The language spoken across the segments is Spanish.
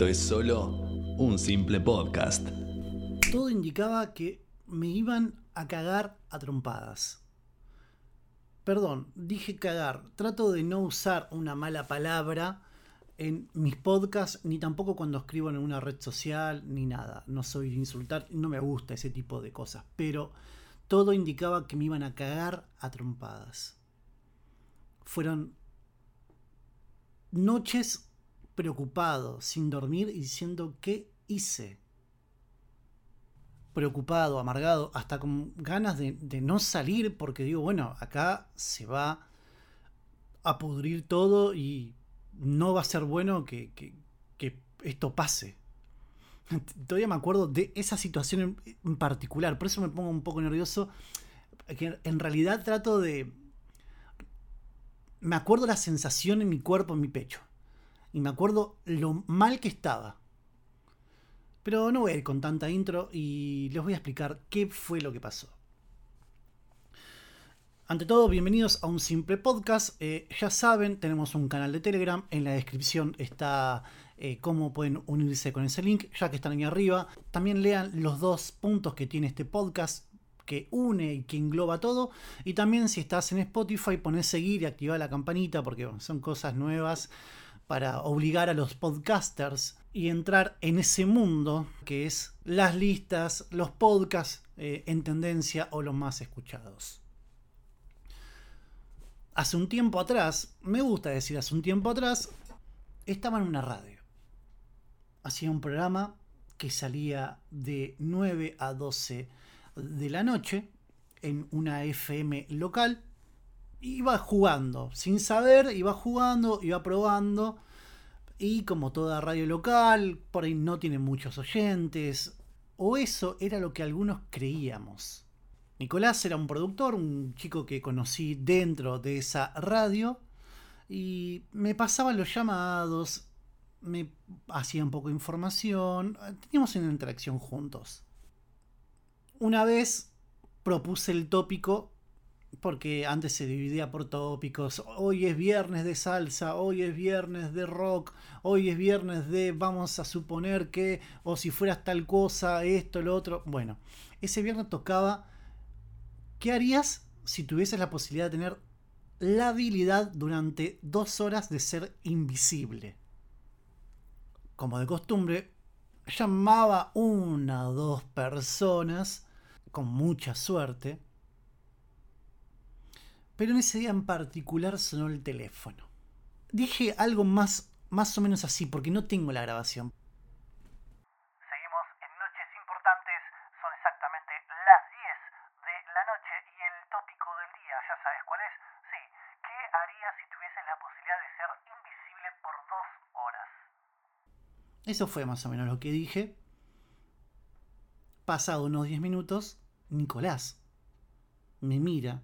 esto es solo un simple podcast. Todo indicaba que me iban a cagar a trompadas. Perdón, dije cagar. Trato de no usar una mala palabra en mis podcasts, ni tampoco cuando escribo en una red social, ni nada. No soy de insultar, no me gusta ese tipo de cosas. Pero todo indicaba que me iban a cagar a trompadas. Fueron noches preocupado, sin dormir y diciendo qué hice. Preocupado, amargado, hasta con ganas de, no salir porque digo, bueno, acá se va a pudrir todo y no va a ser bueno que, que esto pase. Todavía me acuerdo de esa situación en, particular, por eso me pongo un poco nervioso. Que en realidad trato de. Me acuerdo la sensación en mi cuerpo, en mi pecho y me acuerdo lo mal que estaba. Pero no voy a ir con tanta intro y les voy a explicar qué fue lo que pasó. Ante todo, bienvenidos a un simple podcast. Eh, ya saben, tenemos un canal de Telegram. En la descripción está eh, cómo pueden unirse con ese link, ya que están ahí arriba. También lean los dos puntos que tiene este podcast que une y que engloba todo. Y también si estás en Spotify, pones seguir y activar la campanita porque son cosas nuevas para obligar a los podcasters y entrar en ese mundo que es las listas, los podcasts eh, en tendencia o los más escuchados. Hace un tiempo atrás, me gusta decir hace un tiempo atrás, estaba en una radio. Hacía un programa que salía de 9 a 12 de la noche en una FM local iba jugando, sin saber, iba jugando, iba probando. Y como toda radio local, por ahí no tiene muchos oyentes. O eso era lo que algunos creíamos. Nicolás era un productor, un chico que conocí dentro de esa radio. Y me pasaban los llamados, me hacía un poco de información, teníamos una interacción juntos. Una vez propuse el tópico porque antes se dividía por tópicos. Hoy es viernes de salsa, hoy es viernes de rock, hoy es viernes de vamos a suponer que, o si fueras tal cosa, esto, lo otro. Bueno, ese viernes tocaba, ¿qué harías si tuvieses la posibilidad de tener la habilidad durante dos horas de ser invisible? Como de costumbre, llamaba una o dos personas, con mucha suerte, pero en ese día en particular sonó el teléfono. Dije algo más, más o menos así, porque no tengo la grabación. Seguimos en Noches Importantes, son exactamente las 10 de la noche y el tópico del día, ¿ya sabes cuál es? Sí, ¿qué harías si tuvieses la posibilidad de ser invisible por dos horas? Eso fue más o menos lo que dije. Pasado unos 10 minutos, Nicolás me mira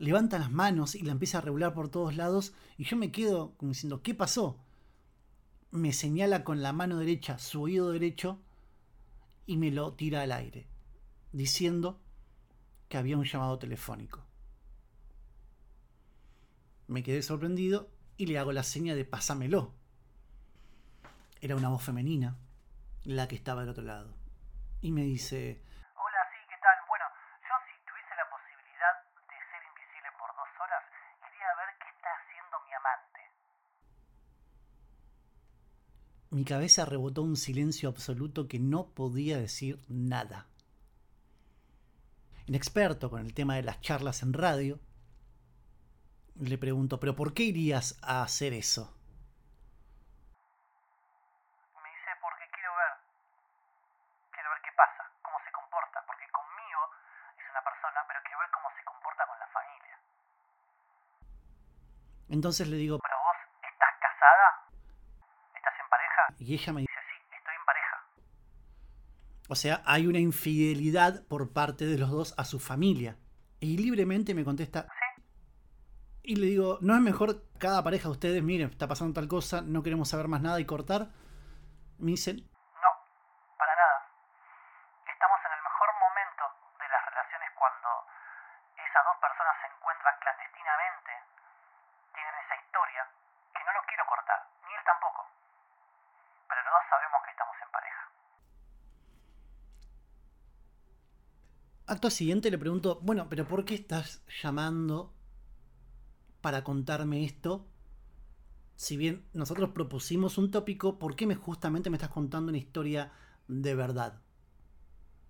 levanta las manos y la empieza a regular por todos lados y yo me quedo como diciendo, ¿qué pasó? Me señala con la mano derecha su oído derecho y me lo tira al aire, diciendo que había un llamado telefónico. Me quedé sorprendido y le hago la seña de pásamelo. Era una voz femenina la que estaba al otro lado. Y me dice, Mi cabeza rebotó un silencio absoluto que no podía decir nada. Inexperto con el tema de las charlas en radio, le pregunto, ¿pero por qué irías a hacer eso? Me dice, porque quiero ver. Quiero ver qué pasa, cómo se comporta, porque conmigo es una persona, pero quiero ver cómo se comporta con la familia. Entonces le digo, Y ella me dice, sí, estoy en pareja. O sea, hay una infidelidad por parte de los dos a su familia. Y libremente me contesta, sí. Y le digo, ¿no es mejor cada pareja de ustedes, miren, está pasando tal cosa, no queremos saber más nada y cortar? Me dicen, no, para nada. Estamos en el mejor momento de las relaciones cuando esas dos personas se encuentran clandestinamente, tienen esa historia, que no lo quiero cortar, ni él tampoco. Pero Acto siguiente le pregunto, bueno, pero ¿por qué estás llamando para contarme esto? Si bien nosotros propusimos un tópico, ¿por qué me justamente me estás contando una historia de verdad?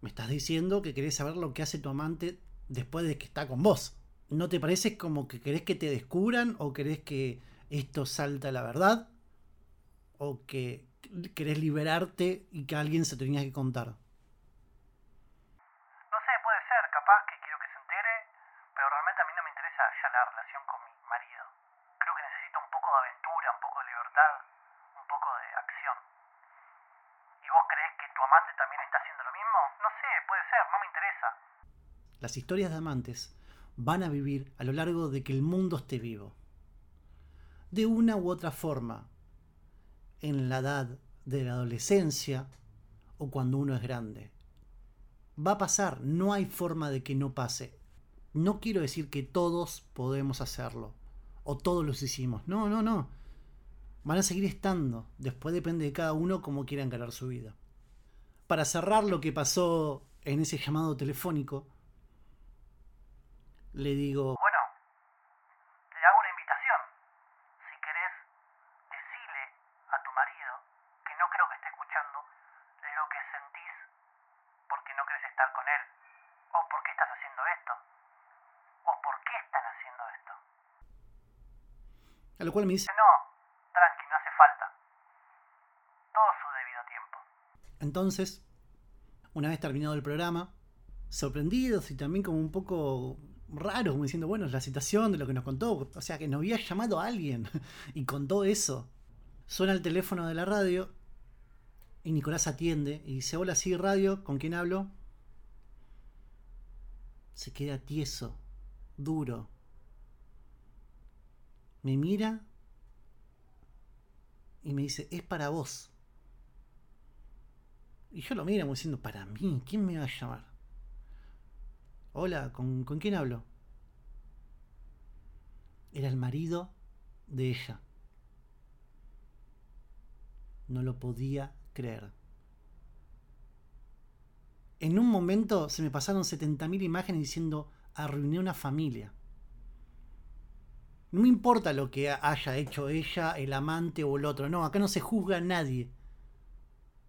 Me estás diciendo que querés saber lo que hace tu amante después de que está con vos. ¿No te parece como que querés que te descubran o querés que esto salta a la verdad? ¿O que querés liberarte y que alguien se tenía que contar? No sé, puede ser, capaz que quiero que se entere, pero realmente a mí no me interesa ya la relación con mi marido. Creo que necesito un poco de aventura, un poco de libertad, un poco de acción. ¿Y vos crees que tu amante también está haciendo lo mismo? No sé, puede ser, no me interesa. Las historias de amantes van a vivir a lo largo de que el mundo esté vivo. De una u otra forma, en la edad de la adolescencia o cuando uno es grande. Va a pasar, no hay forma de que no pase. No quiero decir que todos podemos hacerlo o todos los hicimos. No, no, no. Van a seguir estando. Después depende de cada uno cómo quiera encarar su vida. Para cerrar lo que pasó en ese llamado telefónico, le digo, Bueno, te hago una invitación. Si querés, decile a tu marido, que no creo que esté escuchando, lo que sentís porque no querés estar con él, o por qué estás haciendo esto, o por qué están haciendo esto. a lo cual me dice, No, tranqui, no hace falta. Todo su debido tiempo. Entonces, una vez terminado el programa, sorprendidos y también como un poco raros, como diciendo, bueno, es la situación de lo que nos contó, o sea, que nos había llamado a alguien y contó eso. Suena el teléfono de la radio y Nicolás atiende y dice, hola, sí, radio, ¿con quién hablo? Se queda tieso, duro. Me mira y me dice, es para vos. Y yo lo miro como diciendo, para mí, ¿quién me va a llamar? Hola, ¿con, ¿con quién hablo? Era el marido de ella. No lo podía creer. En un momento se me pasaron 70.000 imágenes diciendo, arruiné una familia. No me importa lo que haya hecho ella, el amante o el otro. No, acá no se juzga a nadie.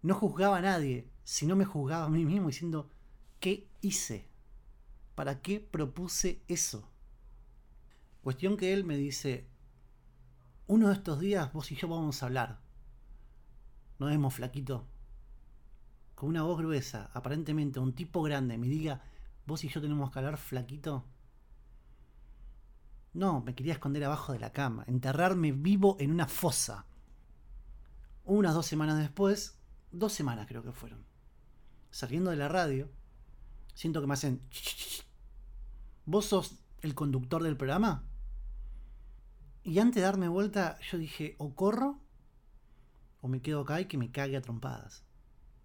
No juzgaba a nadie, sino me juzgaba a mí mismo diciendo, ¿qué hice? ¿Para qué propuse eso? Cuestión que él me dice, uno de estos días vos y yo vamos a hablar. Nos vemos, flaquito. Con una voz gruesa, aparentemente un tipo grande, me diga, vos y yo tenemos que hablar, flaquito. No, me quería esconder abajo de la cama, enterrarme vivo en una fosa. Unas dos semanas después, dos semanas creo que fueron, saliendo de la radio, siento que me hacen... ¿Vos sos el conductor del programa? Y antes de darme vuelta, yo dije, o corro, o me quedo acá y que me cague a trompadas.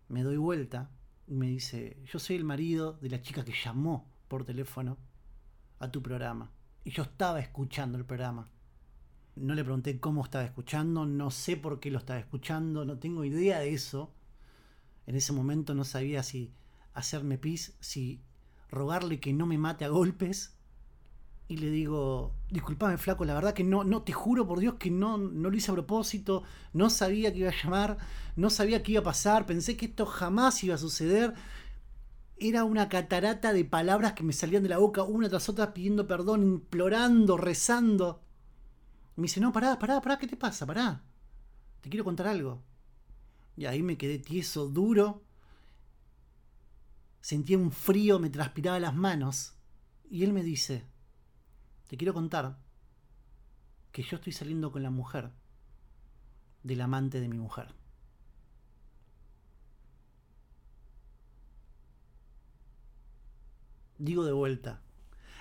Me doy vuelta y me dice, yo soy el marido de la chica que llamó por teléfono a tu programa. Y yo estaba escuchando el programa. No le pregunté cómo estaba escuchando, no sé por qué lo estaba escuchando, no tengo idea de eso. En ese momento no sabía si hacerme pis, si rogarle que no me mate a golpes. Y le digo, disculpame flaco, la verdad que no, no, te juro por Dios que no, no lo hice a propósito, no sabía que iba a llamar, no sabía qué iba a pasar, pensé que esto jamás iba a suceder. Era una catarata de palabras que me salían de la boca una tras otra pidiendo perdón, implorando, rezando. Me dice, no, pará, pará, pará, ¿qué te pasa? Pará. Te quiero contar algo. Y ahí me quedé tieso, duro. Sentía un frío, me transpiraba las manos. Y él me dice, te quiero contar que yo estoy saliendo con la mujer del amante de mi mujer. Digo de vuelta,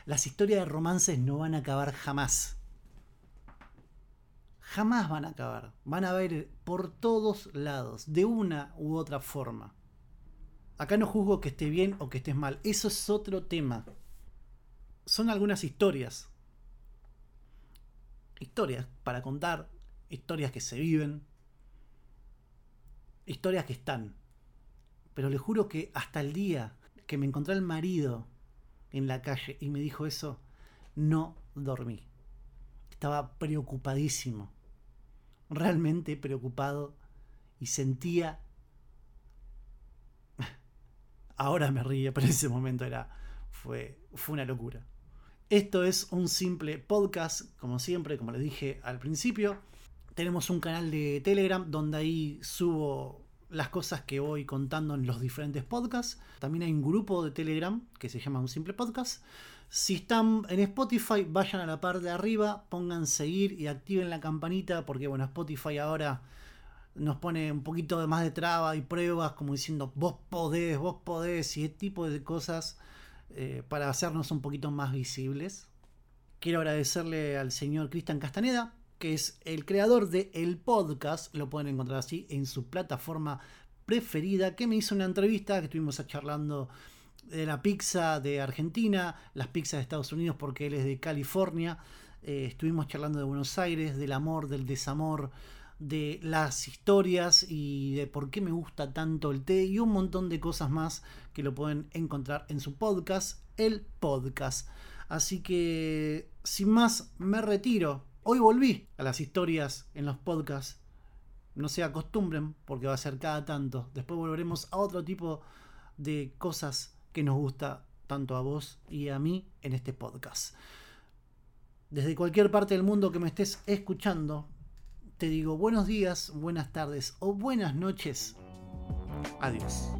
las historias de romances no van a acabar jamás. Jamás van a acabar. Van a ver por todos lados, de una u otra forma. Acá no juzgo que esté bien o que estés mal. Eso es otro tema. Son algunas historias. Historias para contar. Historias que se viven. Historias que están. Pero les juro que hasta el día que me encontré al marido en la calle y me dijo eso, no dormí. Estaba preocupadísimo, realmente preocupado y sentía... Ahora me ríe, pero en ese momento era, fue, fue una locura. Esto es un simple podcast, como siempre, como les dije al principio. Tenemos un canal de Telegram donde ahí subo las cosas que voy contando en los diferentes podcasts. También hay un grupo de Telegram que se llama Un Simple Podcast. Si están en Spotify, vayan a la parte de arriba, pongan seguir y activen la campanita porque bueno, Spotify ahora nos pone un poquito más de traba y pruebas como diciendo vos podés, vos podés y ese tipo de cosas eh, para hacernos un poquito más visibles. Quiero agradecerle al señor Cristian Castaneda que es el creador de el podcast, lo pueden encontrar así en su plataforma preferida, que me hizo una entrevista que estuvimos charlando de la pizza de Argentina, las pizzas de Estados Unidos porque él es de California, eh, estuvimos charlando de Buenos Aires, del amor, del desamor, de las historias y de por qué me gusta tanto el té y un montón de cosas más que lo pueden encontrar en su podcast, el podcast. Así que, sin más, me retiro. Hoy volví a las historias en los podcasts. No se acostumbren porque va a ser cada tanto. Después volveremos a otro tipo de cosas que nos gusta tanto a vos y a mí en este podcast. Desde cualquier parte del mundo que me estés escuchando, te digo buenos días, buenas tardes o buenas noches. Adiós.